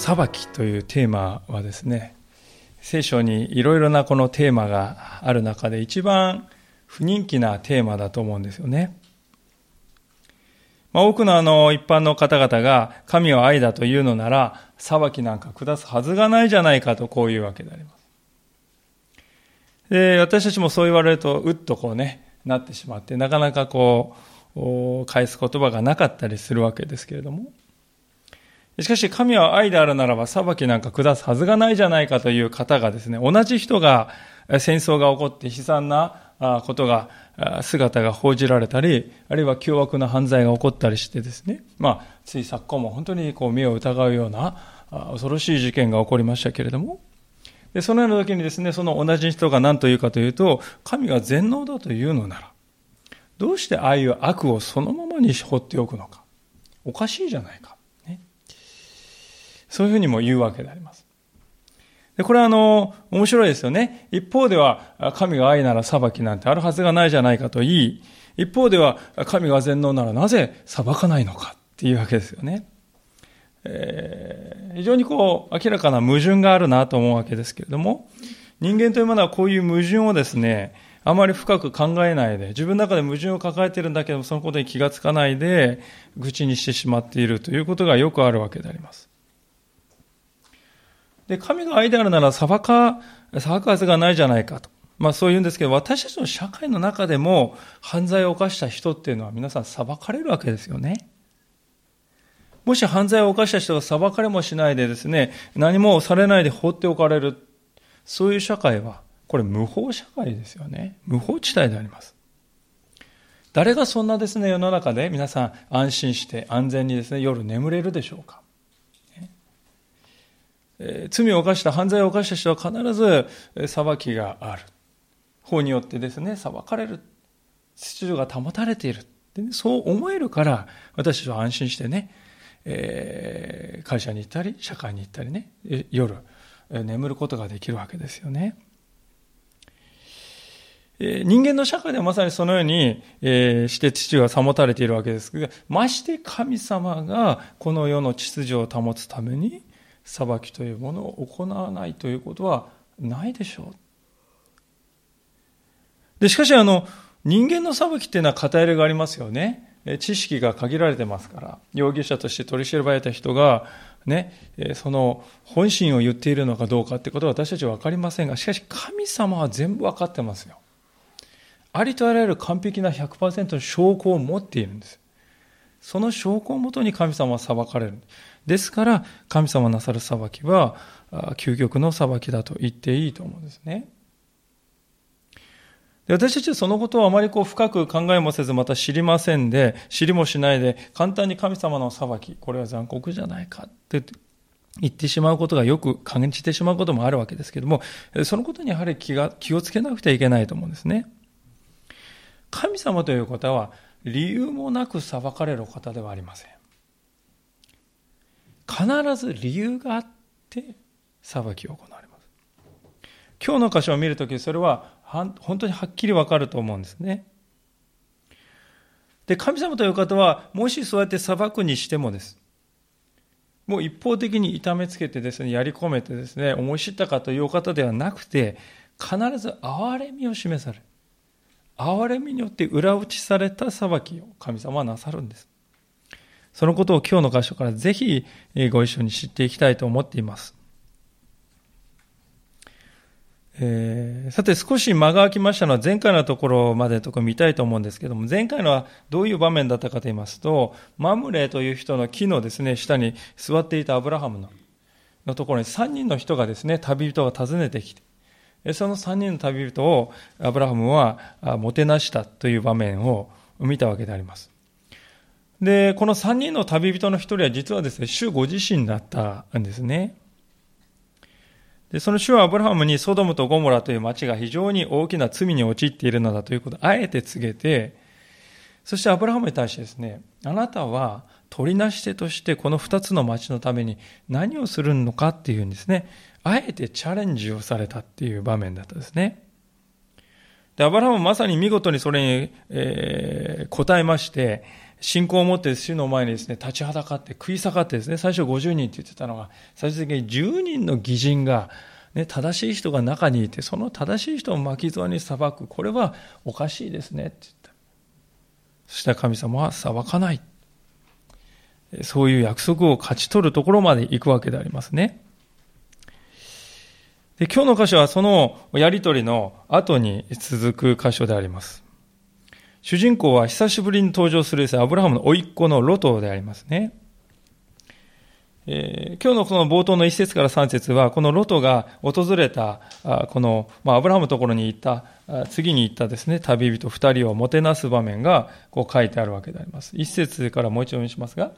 裁きというテーマはですね、聖書にいろいろなこのテーマがある中で一番不人気なテーマだと思うんですよね。まあ、多くのあの一般の方々が神は愛だというのなら裁きなんか下すはずがないじゃないかとこういうわけであります。で、私たちもそう言われるとうっとこうね、なってしまってなかなかこう返す言葉がなかったりするわけですけれども。しかし神は愛であるならば裁きなんか下すはずがないじゃないかという方がですね、同じ人が戦争が起こって悲惨なことが、姿が報じられたり、あるいは凶悪な犯罪が起こったりしてですね、まあ、つい昨今も本当にこう目を疑うような恐ろしい事件が起こりましたけれども、でそのような時にですね、その同じ人が何と言うかというと、神が全能だというのなら、どうしてああいう悪をそのままに放っておくのか。おかしいじゃないか。そういうふうにも言うわけであります。で、これはあの、面白いですよね。一方では、神が愛なら裁きなんてあるはずがないじゃないかと言い、一方では、神が全能ならなぜ裁かないのかっていうわけですよね。えー、非常にこう、明らかな矛盾があるなと思うわけですけれども、人間というものはこういう矛盾をですね、あまり深く考えないで、自分の中で矛盾を抱えているんだけども、そのことに気がつかないで、愚痴にしてしまっているということがよくあるわけであります。で、神が愛であるなら裁か、裁かずがないじゃないかと。まあそう言うんですけど、私たちの社会の中でも犯罪を犯した人っていうのは皆さん裁かれるわけですよね。もし犯罪を犯した人が裁かれもしないでですね、何もされないで放っておかれる。そういう社会は、これ無法社会ですよね。無法地帯であります。誰がそんなですね、世の中で皆さん安心して安全にですね、夜眠れるでしょうか罪を犯した、犯罪を犯した人は必ず裁きがある。法によってですね、裁かれる。秩序が保たれている。でね、そう思えるから、私たちは安心してね、えー、会社に行ったり、社会に行ったりね、夜、眠ることができるわけですよね。人間の社会ではまさにそのように、して秩序が保たれているわけですが、まして神様がこの世の秩序を保つために、裁きというものを行わないということはないでしょう。で、しかしあの、人間の裁きっていうのは偏りがありますよね。知識が限られてますから、容疑者として取り調べた人が、ね、その本心を言っているのかどうかってことは私たちは分かりませんが、しかし神様は全部分かってますよ。ありとあらゆる完璧な100%の証拠を持っているんです。その証拠をもとに神様は裁かれる。ですから、神様なさる裁きは、究極の裁きだと言っていいと思うんですね。私たちはそのことをあまりこう深く考えもせず、また知りませんで、知りもしないで、簡単に神様の裁き、これは残酷じゃないかって言ってしまうことがよく感じてしまうこともあるわけですけども、そのことにやはり気が気をつけなくてはいけないと思うんですね。神様という方は、理由もなく裁かれる方ではありません。必ず理由があって裁きを行われます。今日の箇所を見るとき、それは本当にはっきりわかると思うんですね。で、神様という方は、もしそうやって裁くにしてもです。もう一方的に痛めつけてですね、やり込めてですね、思い知ったかというお方ではなくて、必ず憐れみを示される。憐れみによって裏打ちされた裁きを神様はなさるんです。そのことを今日の箇所からぜひご一緒に知っていきたいと思っています。えー、さて少し間が空きましたのは前回のところまでとか見たいと思うんですけども、前回のはどういう場面だったかと言いますと、マムレという人の木のですね、下に座っていたアブラハムののところに3人の人がですね、旅人が訪ねてきて、その3人の旅人をアブラハムはもてなしたという場面を見たわけであります。で、この3人の旅人の1人は実はですね、主ご自身だったんですね。で、その主はアブラハムにソドムとゴモラという町が非常に大きな罪に陥っているのだということをあえて告げて、そしてアブラハムに対してですね、あなたは取りなし手としてこの2つの町のために何をするのかっていうんですね、あえてチャレンジをされたっていう場面だったんですね。で、アブラハムはまさに見事にそれに、えー、答えまして、信仰を持って主の前にですね、立ちはだかって食い下がってですね、最初50人って言ってたのが、最終的に10人の義人が、ね、正しい人が中にいて、その正しい人を巻き添えに裁く。これはおかしいですねって言った。そしたら神様は裁かない。そういう約束を勝ち取るところまで行くわけでありますね。で今日の箇所はそのやりとりの後に続く箇所であります。主人公は久しぶりに登場するアブラハムの甥っ子のロトでありますね。えー、今日のこの冒頭の一節から三節は、このロトが訪れた、あこの、まあ、アブラハムのところに行った、あ次に行ったですね、旅人二人をもてなす場面が、こう書いてあるわけであります。一節からもう一度読みしますが、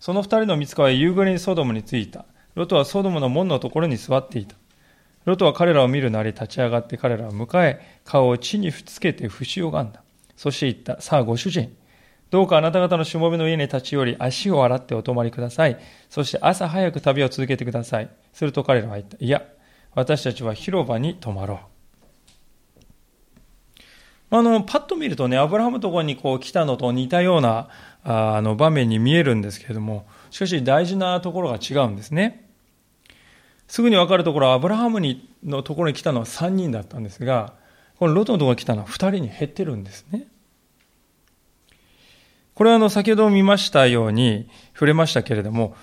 その二人の見つかは夕暮れにソドムに着いた。ロトはソドムの門のところに座っていた。ロトは彼らを見るなり立ち上がって彼らを迎え、顔を地にふつけて節をがんだ。そして言った。さあ、ご主人。どうかあなた方のしもべの家に立ち寄り、足を洗ってお泊まりください。そして朝早く旅を続けてください。すると彼らは言った。いや、私たちは広場に泊まろう。あの、パッと見るとね、アブラハムところにこう来たのと似たような、あの、場面に見えるんですけれども、しかし大事なところが違うんですね。すぐに分かるところ、アブラハムにのところに来たのは3人だったんですが、このロトのところに来たのは2人に減ってるんですね。これはあの先ほど見ましたように触れましたけれども、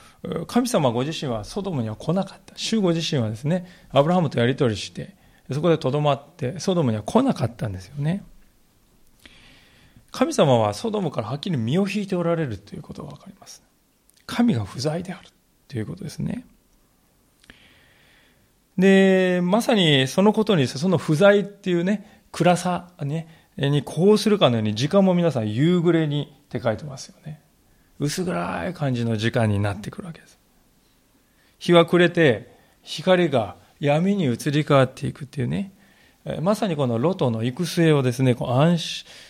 神様ご自身はソドムには来なかった。主ご自身はですね、アブラハムとやり取りして、そこでとどまって、ソドムには来なかったんですよね。神様はソドムからはっきり身を引いておられるということがわかります。神が不在であるということですね。で、まさにそのことに、その不在っていうね、暗さ、ね、にこうするかのように、時間も皆さん夕暮れにって書いてますよね。薄暗い感じの時間になってくるわけです。日は暮れて、光が闇に移り変わっていくっていうね、まさにこのロトの行く末をですね、こう暗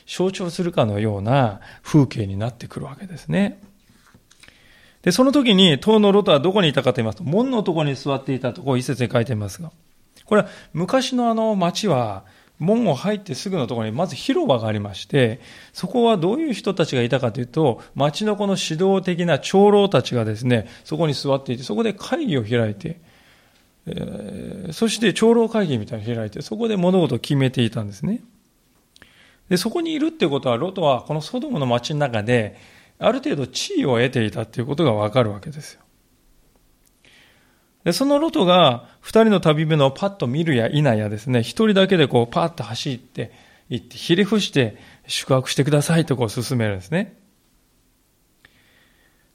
象徴するかのような風景になってくるわけですね。で、その時に、当のロトはどこにいたかと言いますと、門のところに座っていたところ、一節に書いていますが、これは昔のあの町は、門を入ってすぐのところにまず広場がありまして、そこはどういう人たちがいたかというと、町のこの指導的な長老たちがですね、そこに座っていて、そこで会議を開いて、えー、そして長老会議みたいに開いて、そこで物事を決めていたんですね。で、そこにいるってことは、ロトはこのソドムの町の中で、ある程度地位を得ていたということがわかるわけですよ。で、そのロトが二人の旅人をパッと見るや否やですね、一人だけでこうパッと走って行って、ひれ伏して宿泊してくださいとこう進めるんですね。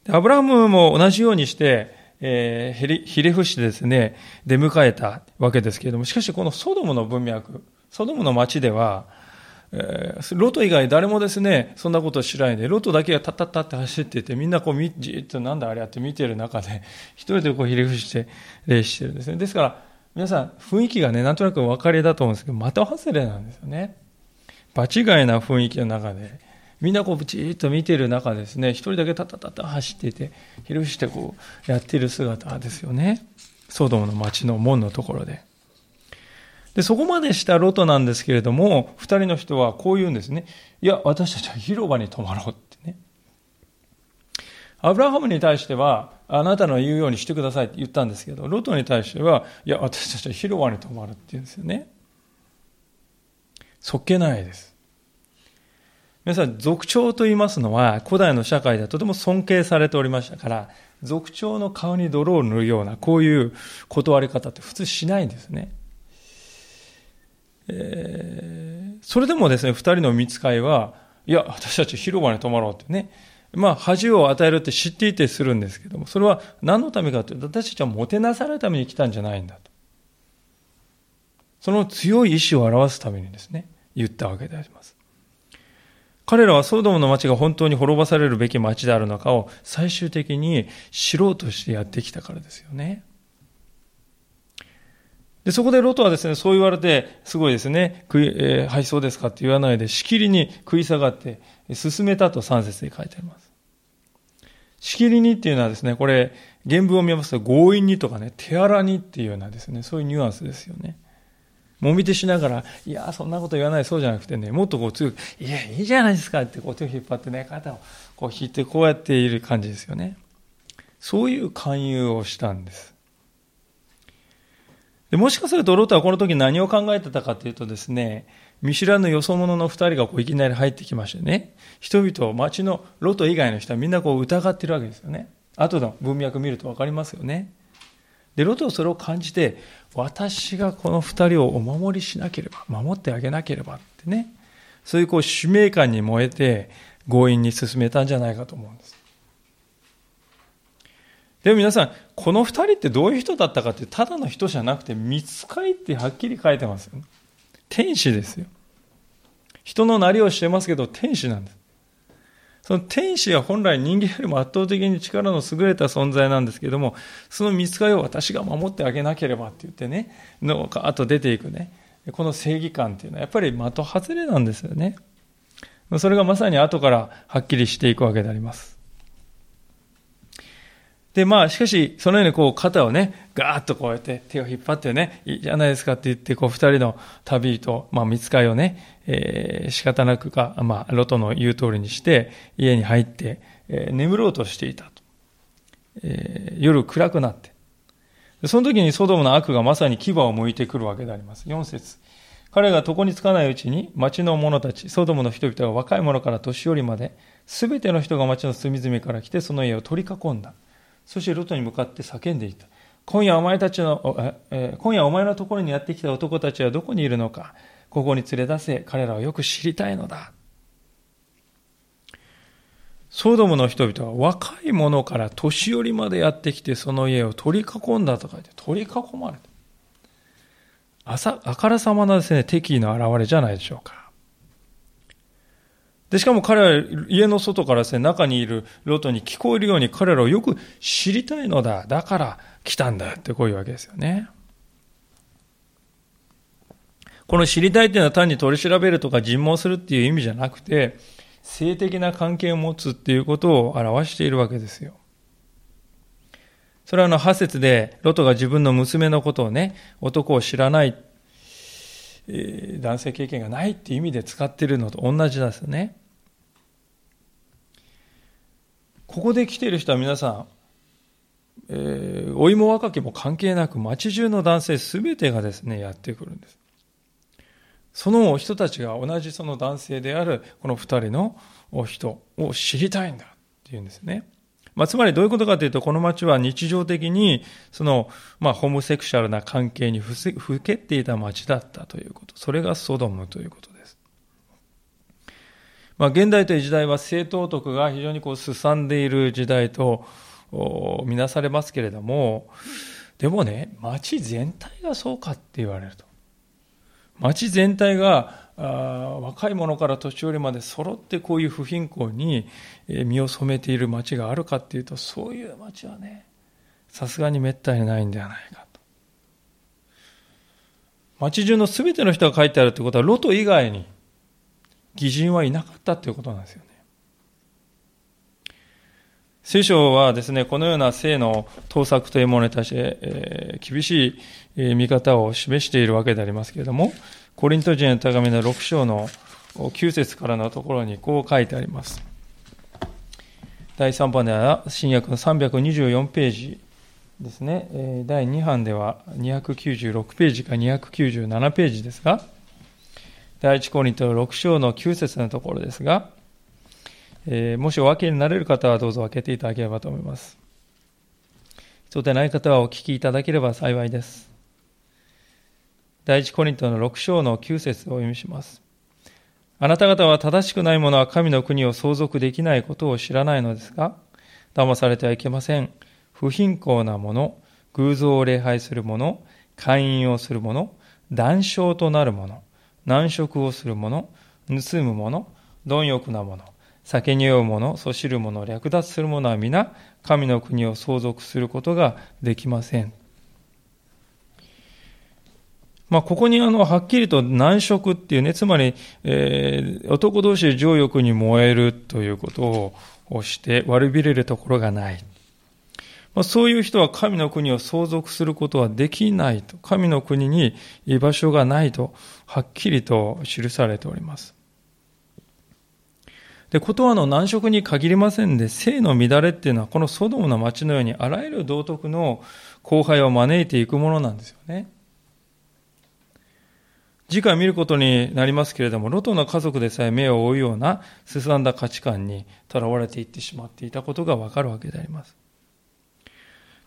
でアブラハムも同じようにして、えー、ひれ伏してですね、出迎えたわけですけれども、しかしこのソドムの文脈、ソドムの町では、えー、ロト以外誰もですね、そんなことを知らないで、ロトだけがタッタッタって走っていて、みんなこう、じっとなんだあれやって見てる中で、一人でこうひれ伏して礼してるんですね。ですから、皆さん、雰囲気がね、なんとなくお分かりだと思うんですけど、的外れなんですよね。場違いな雰囲気の中で、みんなこう、じっと見てる中ですね、一人だけタッタッタッタ走っていて、ひれ伏してこう、やってる姿ですよね。ソドムの町の門のところで。で、そこまでしたロトなんですけれども、二人の人はこう言うんですね。いや、私たちは広場に泊まろうってね。アブラハムに対しては、あなたの言うようにしてくださいって言ったんですけど、ロトに対しては、いや、私たちは広場に泊まるって言うんですよね。そっけないです。皆さん、族長と言いますのは、古代の社会ではとても尊敬されておりましたから、族長の顔に泥を塗るような、こういう断り方って普通しないんですね。え、それでもですね、二人の見つかいは、いや、私たち広場に泊まろうってね、まあ、恥を与えるって知っていてするんですけども、それは何のためかというと、私たちはもてなされるために来たんじゃないんだと。その強い意志を表すためにですね、言ったわけであります。彼らはソドムの町が本当に滅ぼされるべき町であるのかを最終的に知ろうとしてやってきたからですよね。で、そこでロトはですね、そう言われて、すごいですね、食い、えー、はい、そうですかって言わないで、しきりに食い下がって、進めたと3節で書いてあります。しきりにっていうのはですね、これ、原文を見ますと、強引にとかね、手荒にっていうようなですね、そういうニュアンスですよね。もみ手しながら、いや、そんなこと言わない、そうじゃなくてね、もっとこう強く、いや、いいじゃないですかってこう手を引っ張ってね、肩をこう引いてこうやっている感じですよね。そういう勧誘をしたんです。でもしかするとロトはこの時何を考えてたかというとですね、見知らぬよそ者の二人がこういきなり入ってきましてね、人々を、町のロト以外の人はみんなこう疑ってるわけですよね。後の文脈見ると分かりますよね。で、ロトはそれを感じて、私がこの二人をお守りしなければ、守ってあげなければってね、そういうこう使命感に燃えて強引に進めたんじゃないかと思うんです。でも皆さん、この二人ってどういう人だったかって、ただの人じゃなくて、見つかいってはっきり書いてますよ、ね。天使ですよ。人のなりをしてますけど、天使なんです。その天使は本来人間よりも圧倒的に力の優れた存在なんですけども、その見つかりを私が守ってあげなければって言ってね、のあと出ていくね、この正義感っていうのはやっぱり的外れなんですよね。それがまさに後からはっきりしていくわけであります。で、まあ、しかし、そのようにこう、肩をね、ガーッとこうやって手を引っ張ってね、いいじゃないですかって言って、こう、二人の旅と、まあ、見つかいをね、えー、仕方なくか、まあ、ロトの言う通りにして、家に入って、えー、眠ろうとしていたと。えー、夜暗くなって。その時にソドムの悪がまさに牙を向いてくるわけであります。4節彼が床につかないうちに、町の者たち、ソドムの人々が若い者から年寄りまで、すべての人が町の隅々から来て、その家を取り囲んだ。そしてロトに向かって叫んでいた。今夜お前たちの、え今夜お前のところにやってきた男たちはどこにいるのか、ここに連れ出せ、彼らはよく知りたいのだ。ソードムの人々は若い者から年寄りまでやってきてその家を取り囲んだと書いて、取り囲まれた。あからさまなですね、敵意の表れじゃないでしょうか。で、しかも彼は家の外からですね、中にいるロトに聞こえるように彼らをよく知りたいのだ。だから来たんだってこういうわけですよね。この知りたいっていうのは単に取り調べるとか尋問するっていう意味じゃなくて、性的な関係を持つっていうことを表しているわけですよ。それはあの、派説で、ロトが自分の娘のことをね、男を知らない、えー、男性経験がないっていう意味で使ってるのと同じなんですよね。ここで来ている人は皆さん、えー、老いも若きも関係なく町中の男性すべてがですね、やってくるんです。その人たちが同じその男性であるこの二人の人を知りたいんだっていうんですね。まあ、つまりどういうことかというと、この町は日常的に、その、まあ、ホモセクシャルな関係にふけっていた町だったということ。それがソドムということ。まあ、現代という時代は性道徳が非常にこう、すさんでいる時代と、みなされますけれども、でもね、町全体がそうかって言われると。町全体が若い者から年寄りまで揃ってこういう不貧困に身を染めている町があるかっていうとそういう町はねさすがにめったにないんではないかと町中の全ての人が書いてあるってことはロト以外に義人はいなかったということなんですよね。聖書はですね、このような性の盗作というものに対して、えー、厳しい見方を示しているわけでありますけれども、コリント人への手紙の6章の9節からのところにこう書いてあります。第3版では新約の324ページですね。第2版では296ページか297ページですが、第一コリントの6章の9節のところですが、えー、もしお分けになれる方はどうぞ分けていただければと思います。そうでない方はお聞きいただければ幸いです。第一コリントの6章の9節をお読みします。あなた方は正しくない者は神の国を相続できないことを知らないのですが、騙されてはいけません。不貧困な者、偶像を礼拝する者、会員をする者、断傷となる者、難食をする者、盗む者、貪欲な者、酒に酔う者、そしる者、略奪する者は皆、神の国を相続することができません。まあ、ここにあの、はっきりと難色っていうね、つまり、えー、男同士で情欲に燃えるということをして悪びれるところがない。まあ、そういう人は神の国を相続することはできないと、神の国に居場所がないと、はっきりと記されております。で、ことはの難色に限りませんで、性の乱れっていうのは、このソドムの町のように、あらゆる道徳の後輩を招いていくものなんですよね。次回見ることになりますけれども、ロトの家族でさえ目を追うようなすさんだ価値観にとらわれていってしまっていたことがわかるわけであります。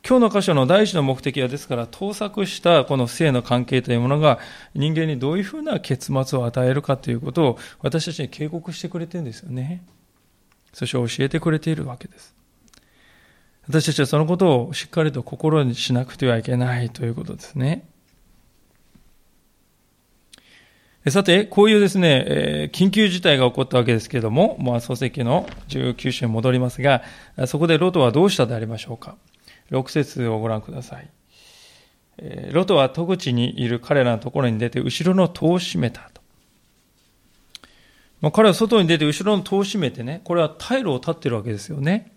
今日の箇所の第一の目的はですから、盗作したこの性の関係というものが人間にどういうふうな結末を与えるかということを私たちに警告してくれてるんですよね。そして教えてくれているわけです。私たちはそのことをしっかりと心にしなくてはいけないということですね。さて、こういうですね、え緊急事態が起こったわけですけれども、まあ、漱石の19章に戻りますが、そこでロトはどうしたでありましょうか。6節をご覧ください。ロトは戸口にいる彼らのところに出て、後ろの戸を閉めたと。ま、彼は外に出て、後ろの戸を閉めてね、これは退路を立ってるわけですよね。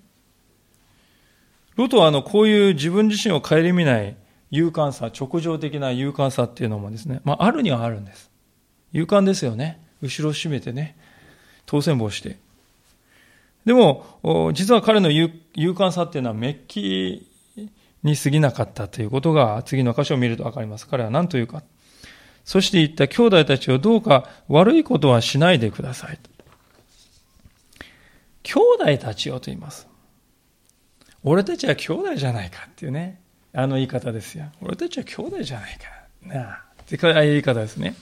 ロトはあの、こういう自分自身を顧みない勇敢さ、直情的な勇敢さっていうのもですね、まあ、あるにはあるんです。勇敢ですよね。後ろを締めてね、当選棒して。でも、実は彼の勇敢さっていうのはメッキに過ぎなかったということが次の箇所を見るとわかります。彼は何というか。そして言った兄弟たちをどうか悪いことはしないでください。兄弟たちをと言います。俺たちは兄弟じゃないかっていうね、あの言い方ですよ。俺たちは兄弟じゃないか。なあ。って言い方ですね。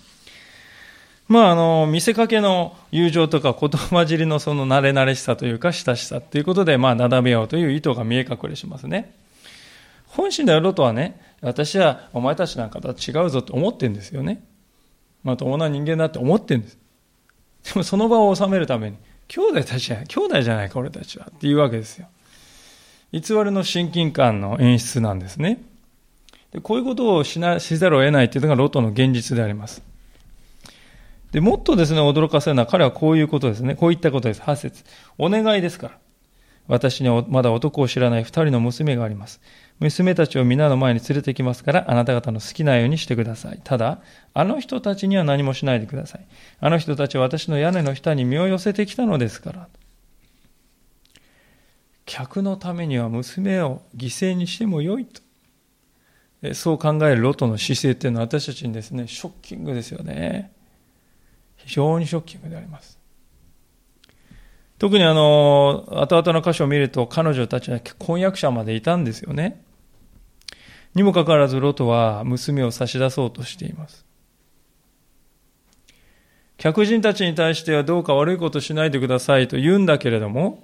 まあ、あの、見せかけの友情とか言葉尻のその慣れ慣れしさというか親しさということで、まあ、なだめようという意図が見え隠れしますね。本心であろとはね、私はお前たちなんかとは違うぞと思ってるんですよね。まあ、友な人間だって思ってるんです。でもその場を収めるために、兄弟たちは、兄弟じゃないか俺たちはっていうわけですよ。偽りの親近感の演出なんですね。でこういうことをしなしざるを得ないというのがロトの現実であります。で、もっとですね、驚かせるのは彼はこういうことですね。こういったことです。8節お願いですから。私にはまだ男を知らない二人の娘があります。娘たちを皆の前に連れてきますから、あなた方の好きなようにしてください。ただ、あの人たちには何もしないでください。あの人たちは私の屋根の下に身を寄せてきたのですから。客のためには娘を犠牲にしてもよいと。そう考えるロトの姿勢っていうのは私たちにですね、ショッキングですよね。非常にショッキングであります。特にあの、後々の箇所を見ると彼女たちは婚約者までいたんですよね。にもかかわらずロトは娘を差し出そうとしています。客人たちに対してはどうか悪いことしないでくださいと言うんだけれども、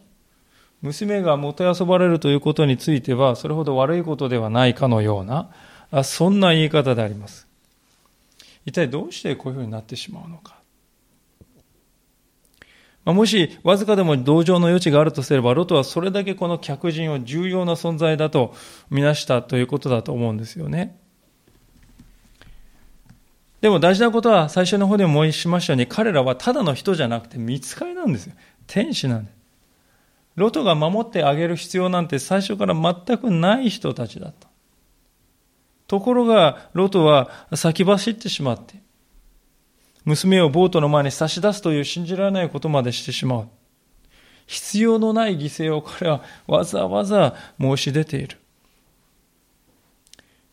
娘がもてあそばれるということについては、それほど悪いことではないかのような、そんな言い方であります。一体どうしてこういうふうになってしまうのか。もしわずかでも同情の余地があるとすれば、ロトはそれだけこの客人を重要な存在だとみなしたということだと思うんですよね。でも大事なことは最初の方でも申しましたように、彼らはただの人じゃなくて見つかりなんですよ。天使なんです。ロトが守ってあげる必要なんて最初から全くない人たちだった。ところが、ロトは先走ってしまって、娘をボートの前に差し出すという信じられないことまでしてしまう。必要のない犠牲を彼はわざわざ申し出ている。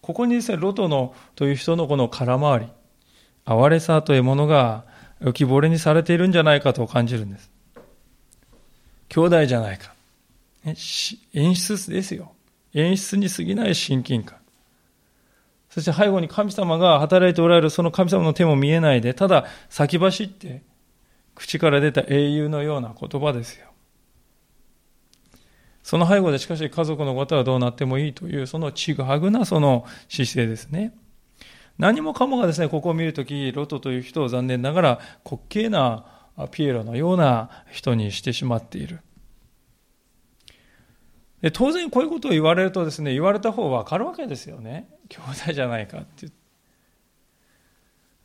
ここにですね、ロトのという人のこの空回り、哀れさというものが浮き彫りにされているんじゃないかと感じるんです。兄弟じゃないか。演出ですよ。演出に過ぎない親近感。そして背後に神様が働いておられるその神様の手も見えないで、ただ先走って口から出た英雄のような言葉ですよ。その背後でしかし家族のことはどうなってもいいという、そのちぐはぐなその姿勢ですね。何もかもがですね、ここを見るとき、ロトという人を残念ながら滑稽なピエロのような人にしてしまっている。で当然こういうことを言われるとですね、言われた方分かるわけですよね。兄弟じゃないかって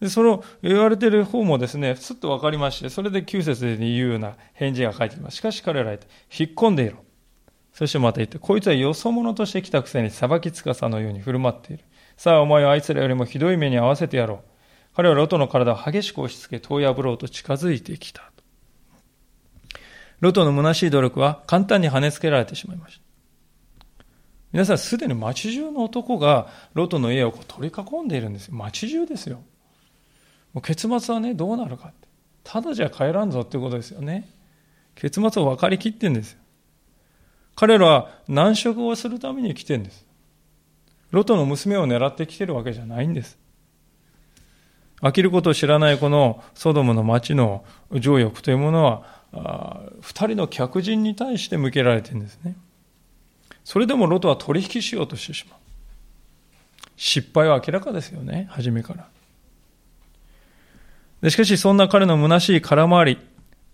でその言われてる方もですね、すっと分かりまして、それで9節で言うような返事が書いてきます。しかし彼らは引っ込んでいろ。そしてまた言って、こいつはよそ者として来たくせに裁きつかさのように振る舞っている。さあお前はあいつらよりもひどい目に遭わせてやろう。彼はロトの体を激しく押し付け、遠破ろうと近づいてきた。ロトの虚しい努力は簡単に跳ねつけられてしまいました。皆さんすでに町中の男がロトの家を取り囲んでいるんですよ。町中ですよ。もう結末はね、どうなるかって。ただじゃ帰らんぞっていうことですよね。結末を分かりきってんですよ。彼らは難色をするために来てんです。ロトの娘を狙ってきてるわけじゃないんです。飽きることを知らないこのソドムの町の情欲というものは、二人の客人に対して向けられてるんですね。それでもロトは取引しようとしてしまう。失敗は明らかですよね、初めから。でしかし、そんな彼の虚しい空回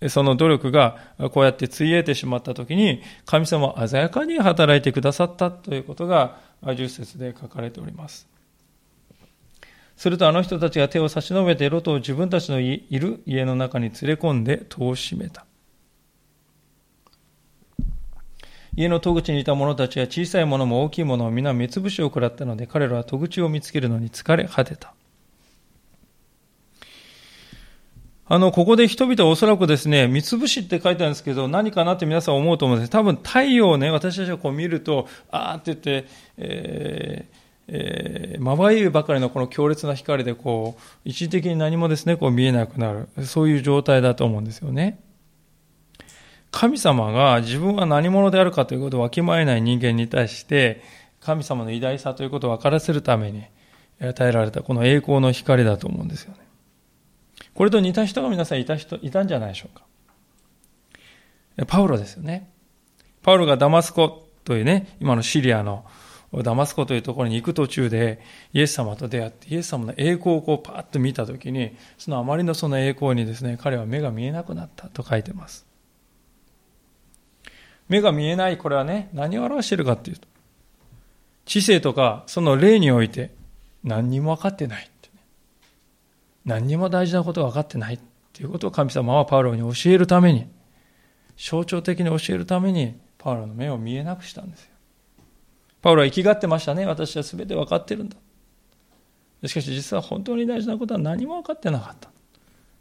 り、その努力がこうやってついえてしまったときに、神様は鮮やかに働いてくださったということが、十節で書かれております。するとあの人たちが手を差し伸べてロトを自分たちのいる家の中に連れ込んで戸を閉めた。家の戸口にいた者たちは小さいものも大きいものも皆目つぶしを食らったので彼らは戸口を見つけるのに疲れ果てた。あの、ここで人々はおそらくですね、三つ星って書いてあるんですけど、何かなって皆さん思うと思うんです。多分太陽をね、私たちがこう見ると、あーって言って、えーえー、まばゆいばかりのこの強烈な光でこう、一時的に何もですね、こう見えなくなる。そういう状態だと思うんですよね。神様が自分は何者であるかということをわきまえない人間に対して、神様の偉大さということを分からせるために与えられたこの栄光の光だと思うんですよね。これと似た人が皆さんいた人、いたんじゃないでしょうか。パウロですよね。パウロがダマスコというね、今のシリアのダマスコというところに行く途中でイエス様と出会ってイエス様の栄光をこうパーッと見たときにそのあまりのその栄光にですね彼は目が見えなくなったと書いてます目が見えないこれはね何を表しているかっていうと知性とかその霊において何にも分かってない何にも大事なことが分かってないということを神様はパウロに教えるために、象徴的に教えるために、パウロの目を見えなくしたんですよ。パウロは生きがってましたね。私は全て分かってるんだ。しかし実は本当に大事なことは何も分かってなかった。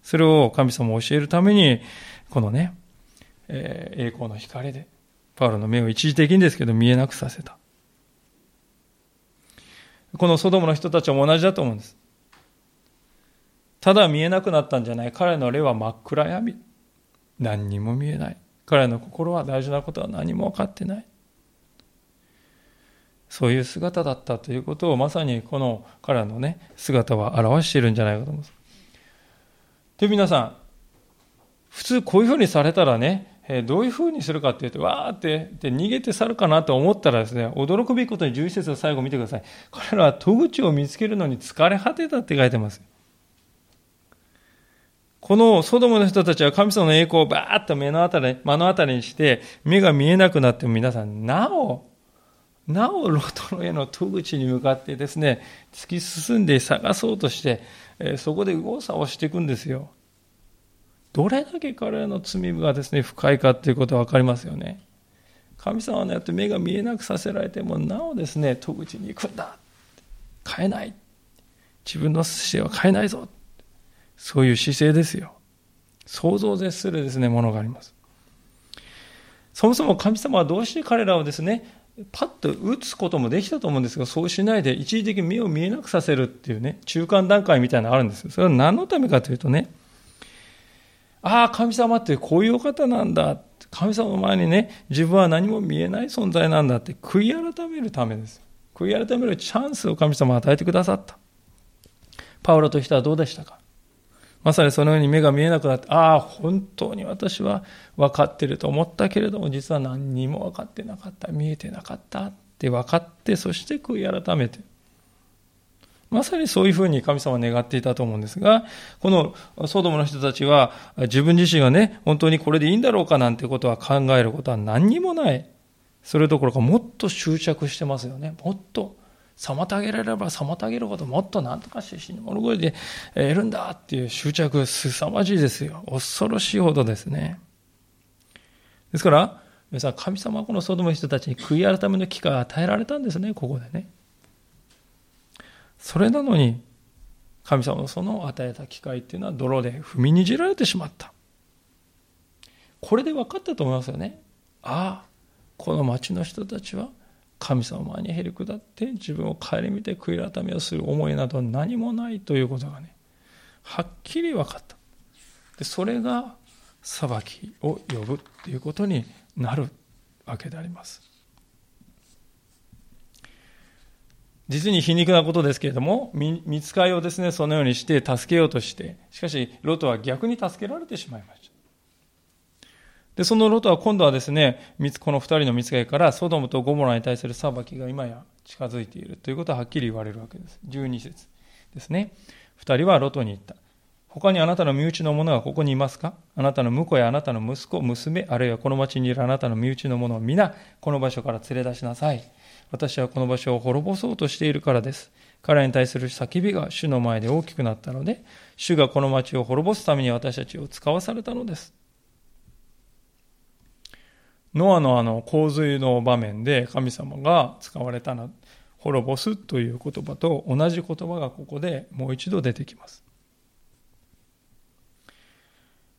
それを神様を教えるために、このね、えー、栄光の光で、パウロの目を一時的にですけど見えなくさせた。このソドムの人たちも同じだと思うんです。ただ見えなくなったんじゃない。彼の霊は真っ暗闇。何にも見えない。彼の心は大事なことは何も分かってない。そういう姿だったということをまさにこの彼のね、姿は表しているんじゃないかと思います。で、皆さん、普通こういうふうにされたらね、えどういうふうにするかっていうと、わーってで逃げて去るかなと思ったらですね、驚くべきことに11節の最後見てください。彼らは戸口を見つけるのに疲れ果てたって書いてます。このソドムの人たちは神様の栄光をバーッと目の当たり、目の当たりにして、目が見えなくなっても皆さん、なお、なおロトの家の戸口に向かってですね、突き進んで探そうとして、えそこで右往左往していくんですよ。どれだけ彼らの罪がですね、深いかっていうことは分かりますよね。神様のやって目が見えなくさせられても、なおですね、戸口に行くんだ。変えない。自分の姿勢は変えないぞ。そういう姿勢ですよ。想像を絶するですね、ものがあります。そもそも神様はどうして彼らをですね、パッと打つこともできたと思うんですが、そうしないで一時的に目を見えなくさせるっていうね、中間段階みたいなのがあるんですよ。それは何のためかというとね、ああ、神様ってこういうお方なんだ。神様の前にね、自分は何も見えない存在なんだって悔い改めるためです。悔い改めるチャンスを神様は与えてくださった。パウロとしてはどうでしたか？まさにそのように目が見えなくなって、ああ、本当に私は分かってると思ったけれども、実は何にも分かってなかった、見えてなかったって分かって、そして悔い改めて。まさにそういうふうに神様は願っていたと思うんですが、このソドムの人たちは自分自身がね、本当にこれでいいんだろうかなんてことは考えることは何にもない。それどころかもっと執着してますよね。もっと妨げられれば妨げるほどもっと何とかして死に物声で得るんだっていう執着すさまじいですよ。恐ろしいほどですね。ですから、皆さん、神様はこのソドムの人たちに悔い改めの機会を与えられたんですね、ここでね。それなのに、神様のその与えた機会っていうのは泥で踏みにじられてしまった。これで分かったと思いますよね。ああ、この町の人たちは神様にへり下って自分を顧みて悔い改めをする思いなど何もないということがね、はっきり分かった。でそれが裁きを呼ぶということになるわけであります。実に皮肉なことですけれども、見つかいをですね、そのようにして助けようとして、しかし、ロトは逆に助けられてしまいました。で、そのロトは今度はですね、この二人の見つかいからソドムとゴモラに対する裁きが今や近づいているということははっきり言われるわけです。12節ですね。二人はロトに言った。他にあなたの身内の者がここにいますか？あなたの婿やあなたの息子、娘、あるいはこの町にいるあなたの身内の者を皆、この場所から連れ出しなさい。私はこの場所を滅ぼそうとしているからです。彼に対する叫びが主の前で大きくなったので、主がこの町を滅ぼすために私たちを使わされたのです。ノアのあの洪水の場面で神様が使われたの滅ぼすという言葉と同じ言葉がここでもう一度出てきます。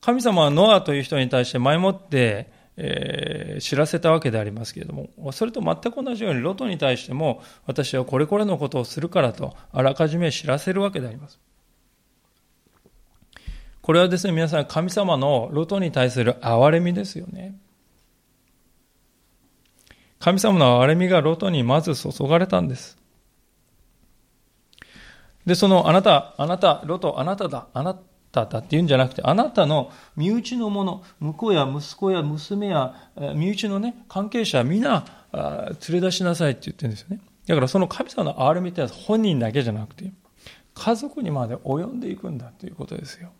神様はノアという人に対して前もってえー、知らせたわけでありますけれども、それと全く同じようにロトに対しても、私はこれこれのことをするからと、あらかじめ知らせるわけであります。これはですね、皆さん、神様のロトに対する憐れみですよね。神様の憐れみがロトにまず注がれたんです。で、そのあなた、あなた、ロト、あなただ、あなただっていうんじゃなくて、あなたの身内の者、婿や息子や娘や身内のね、関係者、皆、連れ出しなさいって言ってるんですよね。だからその神様の憐れみってのは本人だけじゃなくて、家族にまで及んでいくんだということですよ。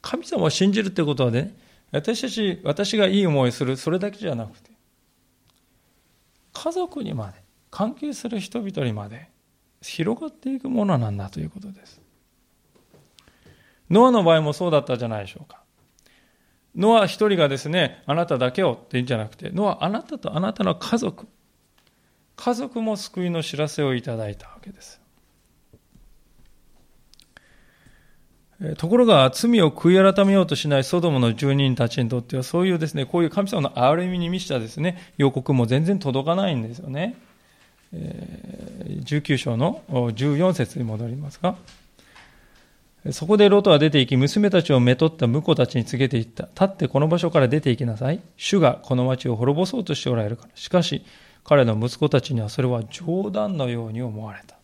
神様を信じるってことはね、私たち、私がいい思いする、それだけじゃなくて、家族にまで、関係する人々にまで広がっていくものなんだということです。ノアの場合もそうだったじゃないでしょうか。ノア一人がですね、あなただけをって言うんじゃなくて、ノアあなたとあなたの家族、家族も救いの知らせをいただいたわけです。ところが罪を悔い改めようとしないソドムの住人たちにとってはそういうですね、こういう神様の憐れみに満ちたですね、予告も全然届かないんですよね。19章の14節に戻りますか。そこでロトは出て行き、娘たちをめとった婿たちに告げていった。立ってこの場所から出て行きなさい。主がこの町を滅ぼそうとしておられるから。しかし、彼の息子たちにはそれは冗談のように思われた。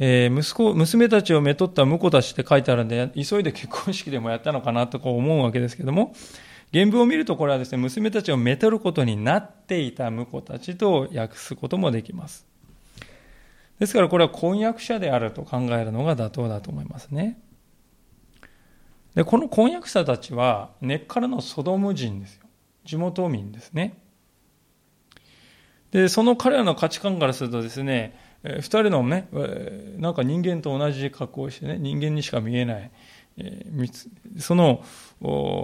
えー、息子、娘たちをめとった婿たちって書いてあるんで、急いで結婚式でもやったのかなとか思うわけですけども、原文を見るとこれはですね、娘たちをめとることになっていた婿たちと訳すこともできます。ですからこれは婚約者であると考えるのが妥当だと思いますね。で、この婚約者たちは根っからのソドム人ですよ。地元民ですね。で、その彼らの価値観からするとですね、二人のね、なんか人間と同じ格好をしてね、人間にしか見えない、その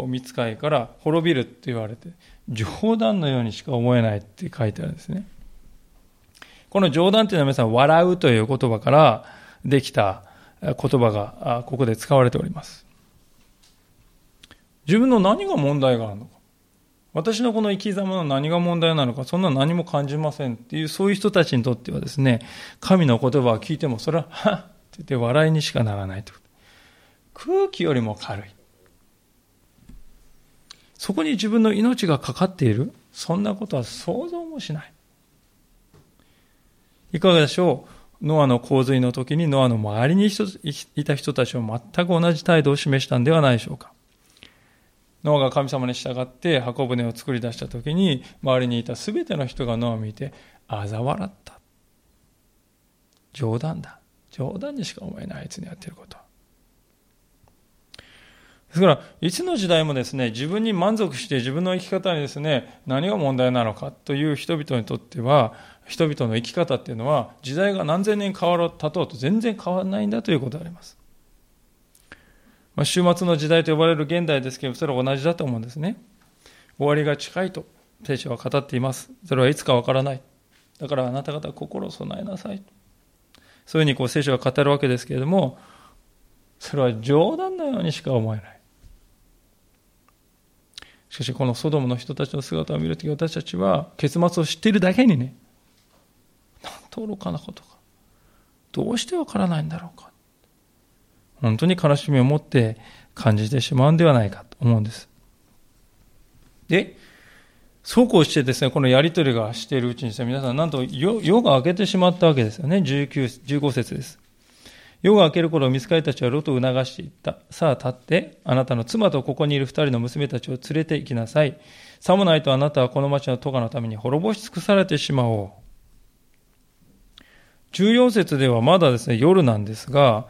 見つかいから滅びるって言われて、冗談のようにしか思えないって書いてあるんですね。この冗談というのは皆さん、笑うという言葉からできた言葉がここで使われております。自分の何が問題があるのか。私のこの生き様の何が問題なのか、そんな何も感じませんっていう、そういう人たちにとってはですね、神の言葉を聞いても、それは、はっって言って笑いにしかならないと。空気よりも軽い。そこに自分の命がかかっている、そんなことは想像もしない。いかがでしょう？ノアの洪水の時にノアの周りにいた人たちも全く同じ態度を示したんではないでしょうか。ノアが神様に従って箱舟を作り出した時に周りにいた全ての人がノアを見て嘲笑った。冗談だ。冗談にしか思えないあいつにやってること。ですから、いつの時代もですね、自分に満足して自分の生き方にですね、何が問題なのかという人々にとっては、人々の生き方っていうのは、時代が何千年変わろう、経とうと全然変わらないんだということであります。まあ、終末の時代と呼ばれる現代ですけど、それは同じだと思うんですね。終わりが近いと聖書は語っています。それはいつかわからない。だからあなた方心を備えなさい。そういうふうにこう聖書が語るわけですけれども、それは冗談のようにしか思えない。しかしこのソドムの人たちの姿を見るとき私たちは結末を知っているだけにね、なんと愚かなことか。どうしてわからないんだろうか。本当に悲しみを持って感じてしまうんではないかと思うんです。で、そうこうしてですね、このやりとりがしているうちにですね、皆さん、なんと夜が明けてしまったわけですよね。19、15節です。夜が明ける頃、見つかりたちはロトを促していった。さあ立って、あなたの妻とここにいる二人の娘たちを連れて行きなさい。さもないとあなたはこの町のトガのために滅ぼし尽くされてしまおう。14節ではまだですね、夜なんですが、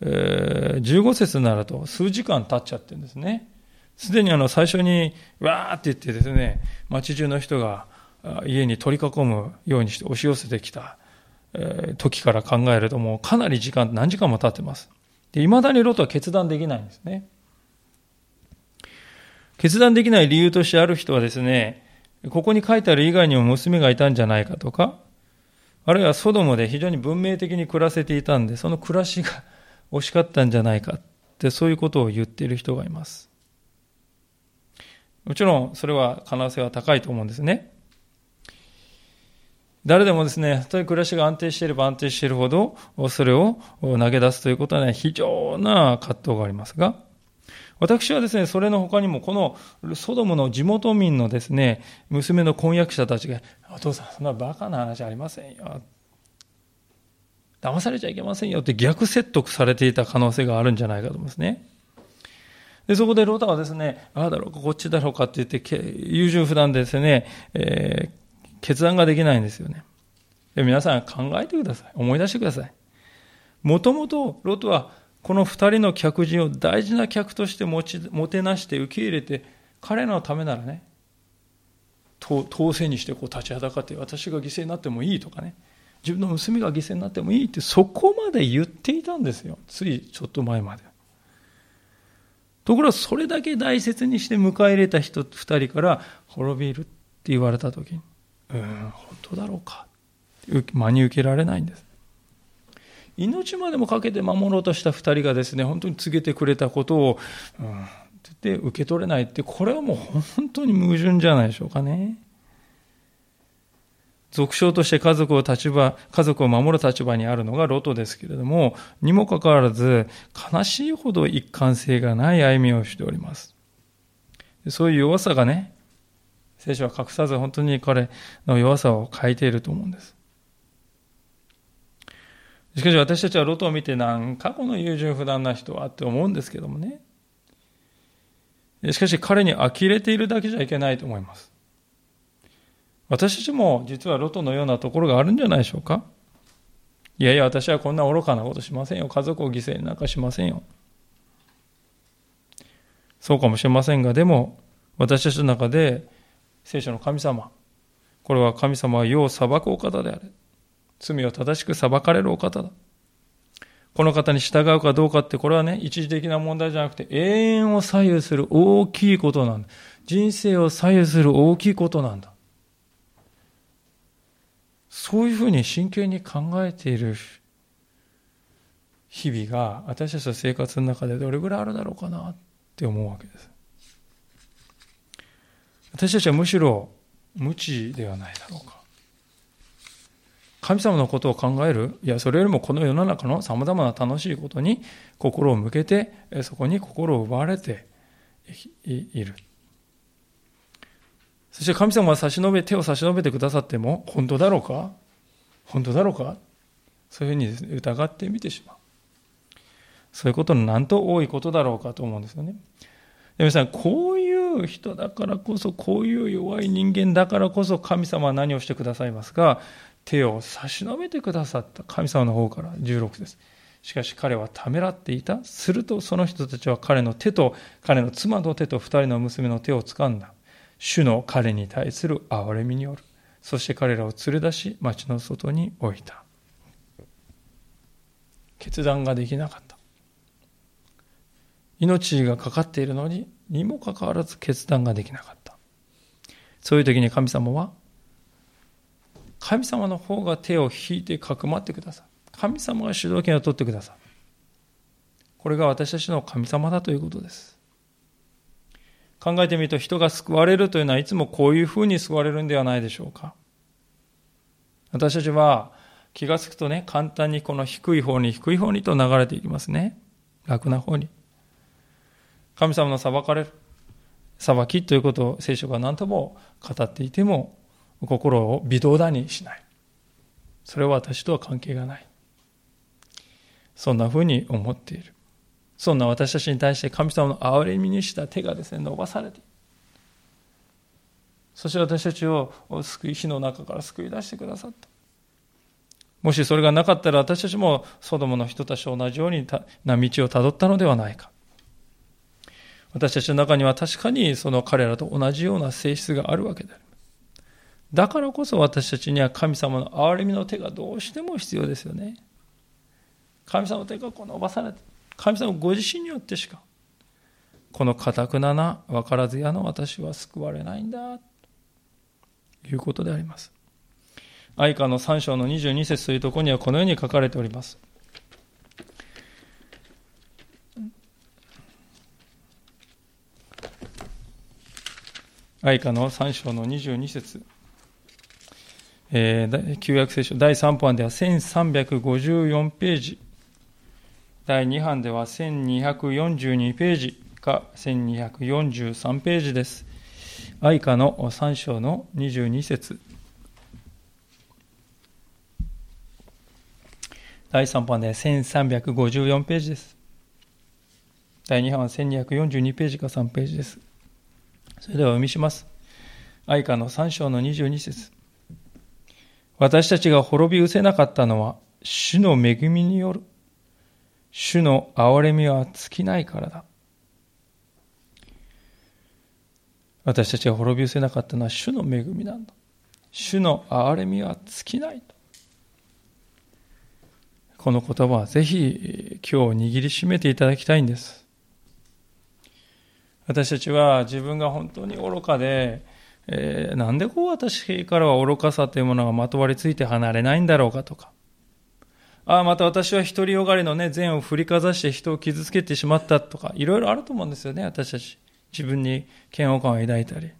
えー、15節になると数時間経っちゃってるんですね。すでにあの最初にわーって言ってですね、町中の人が家に取り囲むようにして押し寄せてきた、え、時から考えるともうかなり時間、何時間も経ってます。で、未だにロトは決断できないんですね。決断できない理由としてある人はですね、ここに書いてある以外にも娘がいたんじゃないかとか、あるいはソドムで非常に文明的に暮らせていたんで、その暮らしが惜しかったんじゃないかって、そういうことを言っている人がいます。もちろん、それは可能性は高いと思うんですね。誰でもですね、たとえ暮らしが安定していれば安定しているほど、それを投げ出すということはね、非常な葛藤がありますが、私はですね、それの他にも、このソドムの地元民のですね、娘の婚約者たちが、お父さん、そんなバカな話ありませんよ。騙されちゃいけませんよって逆説得されていた可能性があるんじゃないかと思いますね。で、そこでロータはですね、ああだろうか、こっちだろうかって言って、優柔不断でですね、えー、決断ができないんですよね。で皆さん考えてください。思い出してください。もともとロトはこの二人の客人を大事な客として持ちもてなして受け入れて、彼らのためならね、当選にしてこう立ちはだかって私が犠牲になってもいいとかね、自分の娘が犠牲になってもいいってそこまで言っていたんですよ。ついちょっと前まで。ところがそれだけ大切にして迎え入れた人二人から滅びるって言われた時に、うん、本当だろうか。真に受けられないんです。命までもかけて守ろうとした二人がですね、本当に告げてくれたことを、うん、って受け取れないって、これはもう本当に矛盾じゃないでしょうかね。俗称として家族を立場、家族を守る立場にあるのがロトですけれども、にもかかわらず、悲しいほど一貫性がない歩みをしております。そういう弱さがね、聖書は隠さず本当に彼の弱さを書いていると思うんです。しかし私たちはロトを見てなんかこの優柔不断な人はって思うんですけどもね。しかし彼に呆れているだけじゃいけないと思います。私たちも実はロトのようなところがあるんじゃないでしょうかいやいや、私はこんな愚かなことしませんよ。家族を犠牲になんかしませんよ。そうかもしれませんが、でも、私たちの中で、聖書の神様、これは神様は世を裁くお方である。罪を正しく裁かれるお方だ。この方に従うかどうかって、これはね、一時的な問題じゃなくて、永遠を左右する大きいことなんだ。人生を左右する大きいことなんだ。そういうふうに真剣に考えている日々が私たちの生活の中でどれぐらいあるだろうかなって思うわけです。私たちはむしろ無知ではないだろうか。神様のことを考える？いや、それよりもこの世の中の様々な楽しいことに心を向けて、そこに心を奪われている。そして神様は差し伸べ、手を差し伸べてくださっても、本当だろうか？本当だろうか？そういうふうに、ね、疑ってみてしまう。そういうことのなんと多いことだろうかと思うんですよね。で皆さん、こういう人だからこそ、こういう弱い人間だからこそ、神様は何をしてくださいますか？手を差し伸べてくださった神様の方から16です。しかし彼はためらっていた。するとその人たちは彼の手と、彼の妻の手と二人の娘の手を掴んだ。主の彼に対する憐れみによる。そして彼らを連れ出し、町の外に置いた。決断ができなかった。命がかかっているのに、にもかかわらず決断ができなかった。そういう時に神様は、神様の方が手を引いてかくまってください。神様が主導権を取ってください。これが私たちの神様だということです。考えてみると人が救われるというのはいつもこういうふうに救われるんではないでしょうか。私たちは気がつくとね、簡単にこの低い方に低い方にと流れていきますね。楽な方に。神様の裁かれる。裁きということを聖書が何とも語っていても心を微動だにしない。それは私とは関係がない。そんなふうに思っている。そんな私たちに対して神様の憐れみにした手がですね、伸ばされているそして私たちを救い火の中から救い出してくださった。もしそれがなかったら私たちもソドモの人たちと同じようにな道をたどったのではないか。私たちの中には確かにその彼らと同じような性質があるわけである。だからこそ私たちには神様の憐れみの手がどうしても必要ですよね。神様の手がこう伸ばされて、神様ご自身によってしか、この堅くなな分からず屋の私は救われないんだ、ということであります。愛花の3章の22節というところにはこのように書かれております。愛花の3章の22節えー、旧約聖書第3版では1354ページ、第2版では1242ページか1243ページです。愛花の3章の22節第3版で1354ページです。第2版は1242ページか3ページです。それではお読みします。愛花の3章の22節私たちが滅び失せなかったのは、主の恵みによる。主の憐れみは尽きないからだ。私たちが滅び失せなかったのは主の恵みなんだ。主の憐れみは尽きない。この言葉はぜひ今日握りしめていただきたいんです。私たちは自分が本当に愚かで、えー、なんでこう私からは愚かさというものがまとわりついて離れないんだろうかとか。ああ、また私は独りよがりのね、善を振りかざして人を傷つけてしまったとか、いろいろあると思うんですよね、私たち。自分に嫌悪感を抱いたり。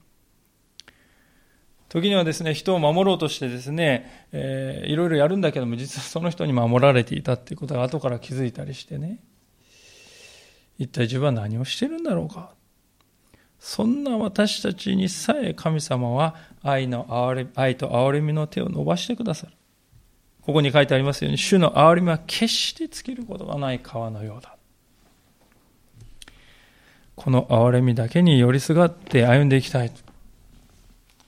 時にはですね、人を守ろうとしてですね、えー、いろいろやるんだけども、実はその人に守られていたっていうことが後から気づいたりしてね、一体自分は何をしてるんだろうか。そんな私たちにさえ神様は愛の憐れ愛と憐れみの手を伸ばしてくださる。ここに書いてありますように、主の憐れみは決して尽きることがない川のようだ。この憐れみだけに寄りすがって歩んでいきたい、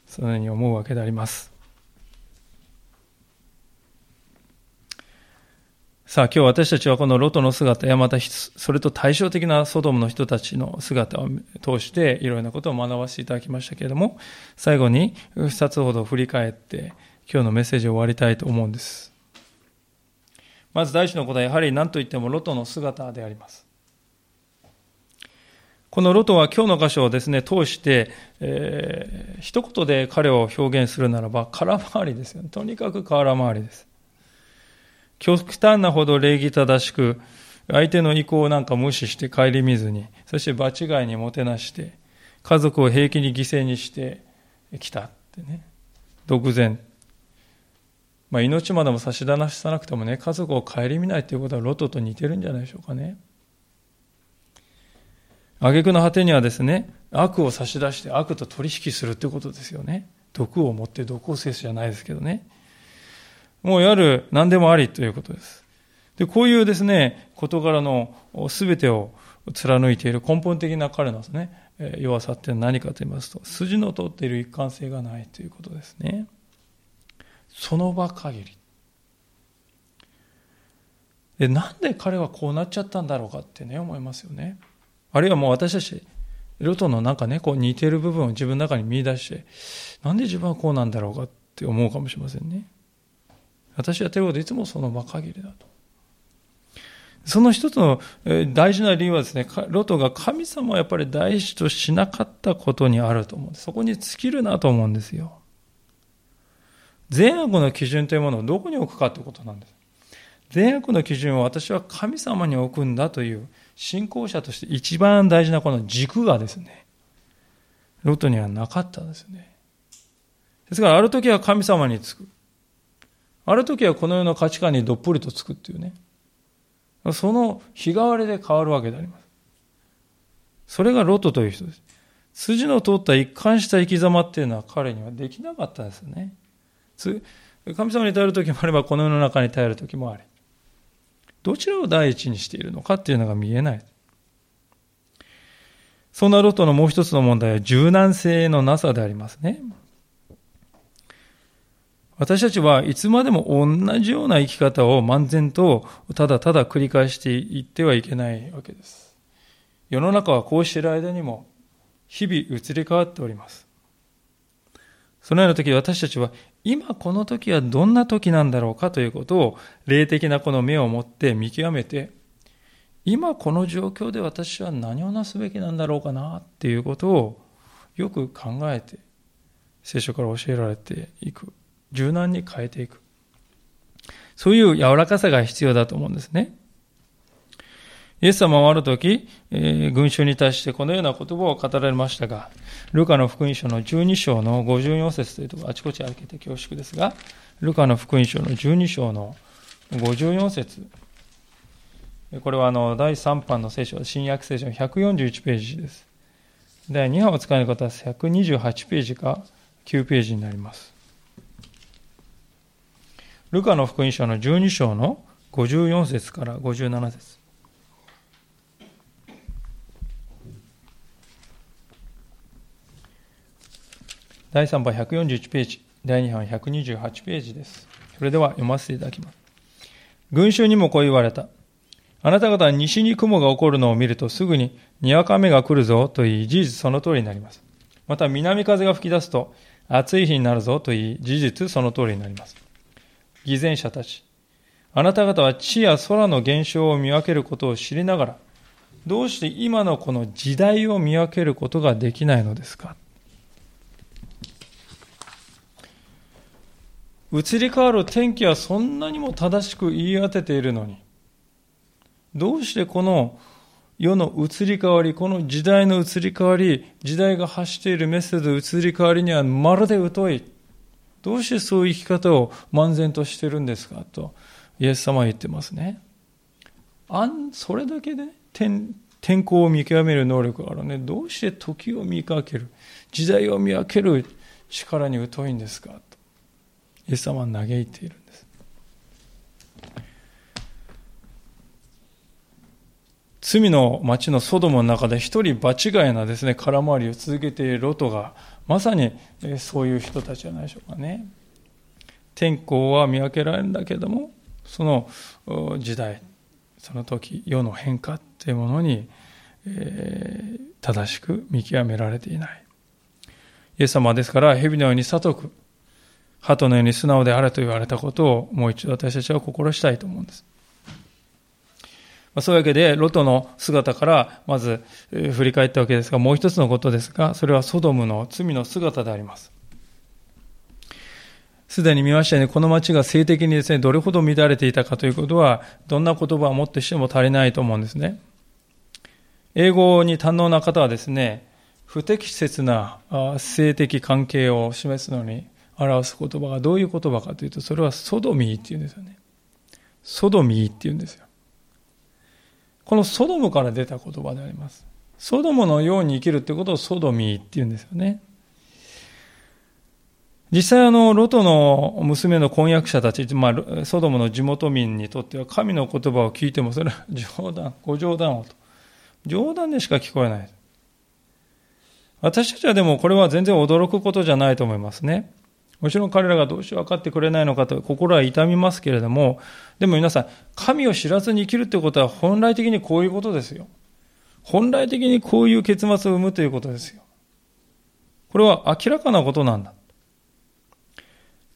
そのように思うわけであります。さあ今日私たちはこのロトの姿やまたそれと対照的なソドムの人たちの姿を通していろいろなことを学ばせていただきましたけれども最後に2つほど振り返って今日のメッセージを終わりたいと思うんです。まず第一のことはやはり何といってもロトの姿であります。このロトは今日の箇所をですね、通して、えー、一言で彼を表現するならば空回りですよね。とにかく空回りです。極端なほど礼儀正しく、相手の意向なんか無視して顧みずに、そして場違いにもてなして、家族を平気に犠牲にしてきたってね。独善。まあ、命までも差し出さなくてもね、家族を顧みないということはロトと似てるんじゃないでしょうかね。挙句の果てにはですね、悪を差し出して悪と取引するということですよね。毒を持って毒を制すじゃないですけどね。もうやる何でもありということです。で、こういうですね、事柄の全てを貫いている根本的な彼のですね、弱さって何かと言いますと、筋の通っている一貫性がないということですね。その場限り。で、なんで彼はこうなっちゃったんだろうかってね、思いますよね。あるいはもう私たち、ロトのなんかね、こう似ている部分を自分の中に見出して、なんで自分はこうなんだろうかって思うかもしれませんね。私は手をでいつもその場限りだと。その一つの大事な理由はですね、ロトが神様をやっぱり大事としなかったことにあると思うんです。そこに尽きるなと思うんですよ。善悪の基準というものをどこに置くかということなんです。善悪の基準を私は神様に置くんだという信仰者として一番大事なこの軸がですね、ロトにはなかったんですね。ですからある時は神様につく。ある時はこの世の価値観にどっぷりとつくっていうね。その日替わりで変わるわけであります。それがロトという人です。筋の通った一貫した生き様っていうのは彼にはできなかったですよね。神様に頼る時もあれば、この世の中に頼る時もあれ。どちらを第一にしているのかっていうのが見えない。そんなロトのもう一つの問題は柔軟性のなさでありますね。私たちはいつまでも同じような生き方を漫然とただただ繰り返していってはいけないわけです。世の中はこうしている間にも日々移り変わっております。そのような時私たちは今この時はどんな時なんだろうかということを霊的なこの目を持って見極めて今この状況で私は何をなすべきなんだろうかなっていうことをよく考えて聖書から教えられていく柔軟に変えていく。そういう柔らかさが必要だと思うんですね。イエス様はある時、えー、群衆に対してこのような言葉を語られましたが、ルカの福音書の12章の54節というところ、あちこち歩けて恐縮ですが、ルカの福音書の12章の54節これはあの第3版の聖書、新約聖書の141ページです。第2版を使える方は128ページか9ページになります。ルカの福音書の12章の54節から57節第3版141ページ、第2版128ページです。それでは読ませていただきます。群衆にもこう言われた。あなた方は西に雲が起こるのを見るとすぐににわか雨が来るぞと言い、事実その通りになります。また南風が吹き出すと暑い日になるぞと言い、事実その通りになります。偽善者たち。あなた方は地や空の現象を見分けることを知りながら、どうして今のこの時代を見分けることができないのですか？移り変わる天気はそんなにも正しく言い当てているのに、どうしてこの世の移り変わり、この時代の移り変わり、時代が発しているメッセージの移り変わりにはまるで疎い。どうしてそういう生き方を漫然としてるんですかと、イエス様は言ってますね。あん、それだけで、ね、天、天候を見極める能力があるね。どうして時を見かける、時代を見分ける力に疎いんですかと、イエス様は嘆いているんです。罪の町のソドムの中で一人場違いなですね、空回りを続けているロトがまさにそういう人たちじゃないでしょうかね。天候は見分けられるんだけども、その時代、その時、世の変化っていうものに、えー、正しく見極められていない。イエス様はですから、蛇のように悟く、鳩のように素直であれと言われたことをもう一度私たちは心したいと思うんです。まそういうわけで、ロトの姿からまず振り返ったわけですが、もう一つのことですが、それはソドムの罪の姿であります。すでに見ましたように、この町が性的にですね、どれほど乱れていたかということは、どんな言葉をもってしても足りないと思うんですね。英語に堪能な方はですね、不適切な性的関係を示すのに表す言葉がどういう言葉かというと、それはソドミーっていうんですよね。ソドミーっていうんですよ。このソドムから出た言葉であります。ソドムのように生きるってことをソドミーって言うんですよね。実際あの、ロトの娘の婚約者たち、まあ、ソドムの地元民にとっては神の言葉を聞いてもそれは冗談、ご冗談をと。冗談でしか聞こえない。私たちはでもこれは全然驚くことじゃないと思いますね。もちろん彼らがどうして分かってくれないのかと心は痛みますけれども、でも皆さん、神を知らずに生きるということは本来的にこういうことですよ。本来的にこういう結末を生むということですよ。これは明らかなことなんだ。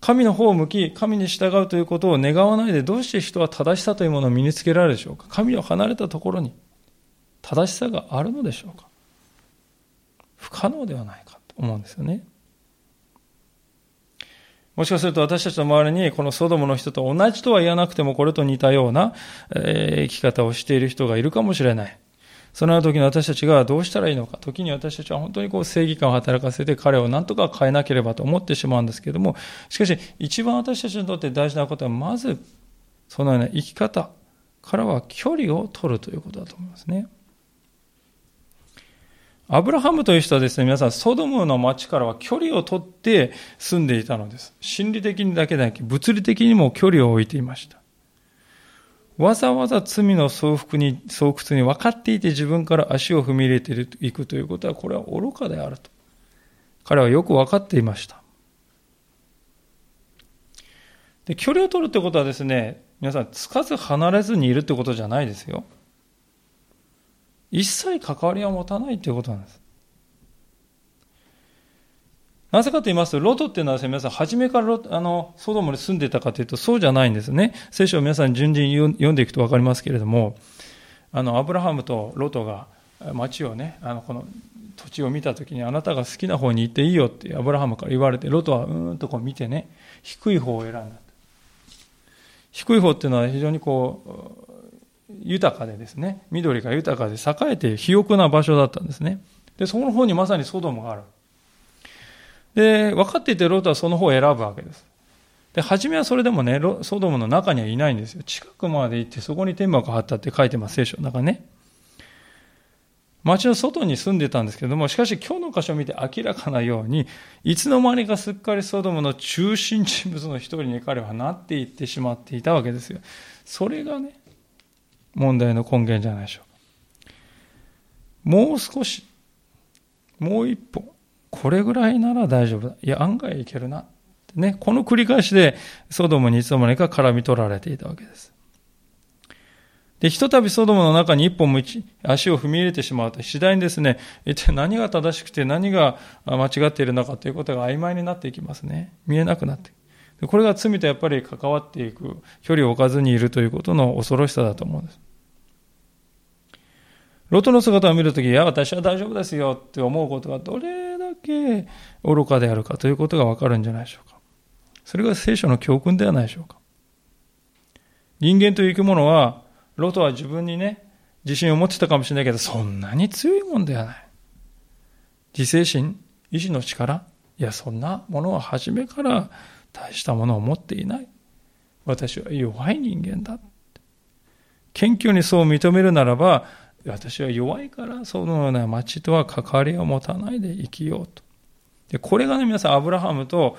神の方を向き、神に従うということを願わないで、どうして人は正しさというものを身につけられるでしょうか神を離れたところに正しさがあるのでしょうか不可能ではないかと思うんですよね。もしかすると私たちの周りにこのソドムの人と同じとは言わなくてもこれと似たようなえ生き方をしている人がいるかもしれない。そのような時に私たちがどうしたらいいのか、時に私たちは本当にこう正義感を働かせて彼を何とか変えなければと思ってしまうんですけれども、しかし一番私たちにとって大事なことは、まずそのような生き方からは距離を取るということだと思いますね。アブラハムという人はですね、皆さん、ソドムの町からは距離を取って住んでいたのです。心理的にだけでなく、物理的にも距離を置いていました。わざわざ罪の総服に、巣窟に分かっていて自分から足を踏み入れていくということは、これは愚かであると。彼はよく分かっていました。で、距離を取るってことはですね、皆さん、つかず離れずにいるってことじゃないですよ。一切関わりを持たないということなんです。なぜかと言いますと、ロトっていうのはね、皆さん、初めからあの、ソドムに住んでたかというと、そうじゃないんですね。聖書を皆さん順々に読んでいくと分かりますけれども、あの、アブラハムとロトが町をね、あの、この土地を見たときに、あなたが好きな方に行っていいよってアブラハムから言われて、ロトはうーんとこう見てね、低い方を選んだ。低い方っていうのは非常にこう、豊かでですね、緑が豊かで栄えて肥沃な場所だったんですね。で、そこの方にまさにソドムがある。で、分かっていてロートはその方を選ぶわけです。で、初めはそれでもね、ソドムの中にはいないんですよ。近くまで行ってそこに天幕が張ったって書いてます、聖書の中ね。町の外に住んでたんですけども、しかし今日の箇所を見て明らかなように、いつの間にかすっかりソドムの中心人物の一人に彼はなっていってしまっていたわけですよ。それがね、問題の根源じゃないでしょうか。もう少し、もう一歩、これぐらいなら大丈夫だ。いや、案外いけるな。ね、この繰り返しで、ソドムにいつの間にか絡み取られていたわけです。で、ひとたびソドムの中に一本足を踏み入れてしまうと、次第にですね、一体何が正しくて何が間違っているのかということが曖昧になっていきますね。見えなくなっていくこれが罪とやっぱり関わっていく、距離を置かずにいるということの恐ろしさだと思うんです。ロトの姿を見るとき、いや、私は大丈夫ですよって思うことがどれだけ愚かであるかということがわかるんじゃないでしょうか。それが聖書の教訓ではないでしょうか。人間という生き物は、ロトは自分にね、自信を持ってたかもしれないけど、そんなに強いもんではない。自制心、意志の力、いや、そんなものは初めから大したものを持っていない。私は弱い人間だ。謙虚にそう認めるならば、私は弱いからそのような町とは関わりを持たないで生きようと。でこれがね、皆さん、アブラハムと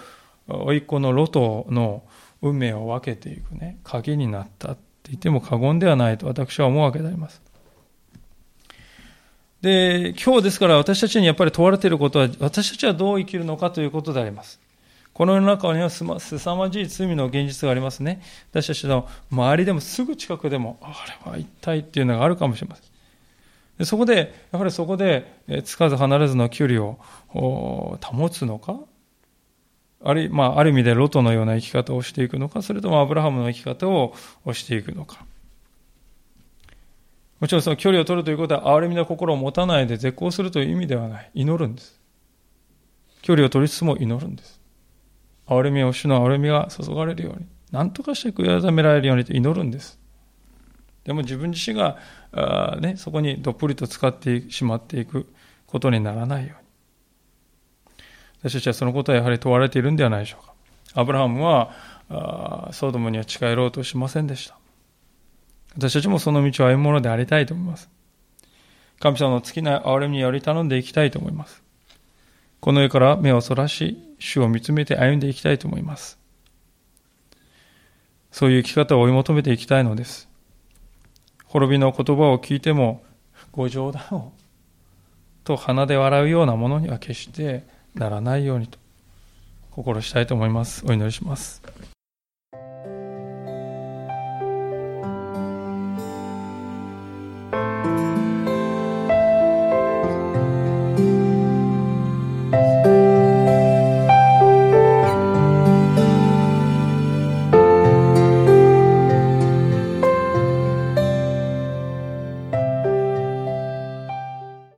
甥っ子のロトの運命を分けていくね、鍵になったって言っても過言ではないと私は思うわけであります。で、今日ですから私たちにやっぱり問われていることは、私たちはどう生きるのかということであります。この世の中にはすまさまじい罪の現実がありますね。私たちの周りでもすぐ近くでも、あれは一体っていうのがあるかもしれません。でそこで、やはりそこで、つかず離れずの距離を保つのか？ある,、まあ、ある意味でロトのような生き方をしていくのか、それともアブラハムの生き方をしていくのか？もちろんその距離を取るということは、憐れみの心を持たないで絶交するという意味ではない。祈るんです。距離を取りつつも祈るんです。憐れみを主の憐れみが注がれるように、何とかして悔い改められるようにと祈るんです。でも自分自身があ、ね、そこにどっぷりと使ってしまっていくことにならないように。私たちはそのことはやはり問われているんではないでしょうか。アブラハムはあソドムには近寄ろうとしませんでした。私たちもその道を歩むものでありたいと思います。神様の尽きない憐れみにより頼んでいきたいと思います。この世から目をそらし、主を見つめて歩んでいきたいと思います。そういう生き方を追い求めていきたいのです。滅びの言葉を聞いても、ご冗談を、と鼻で笑うようなものには決してならないようにと、心したいと思います。お祈りします。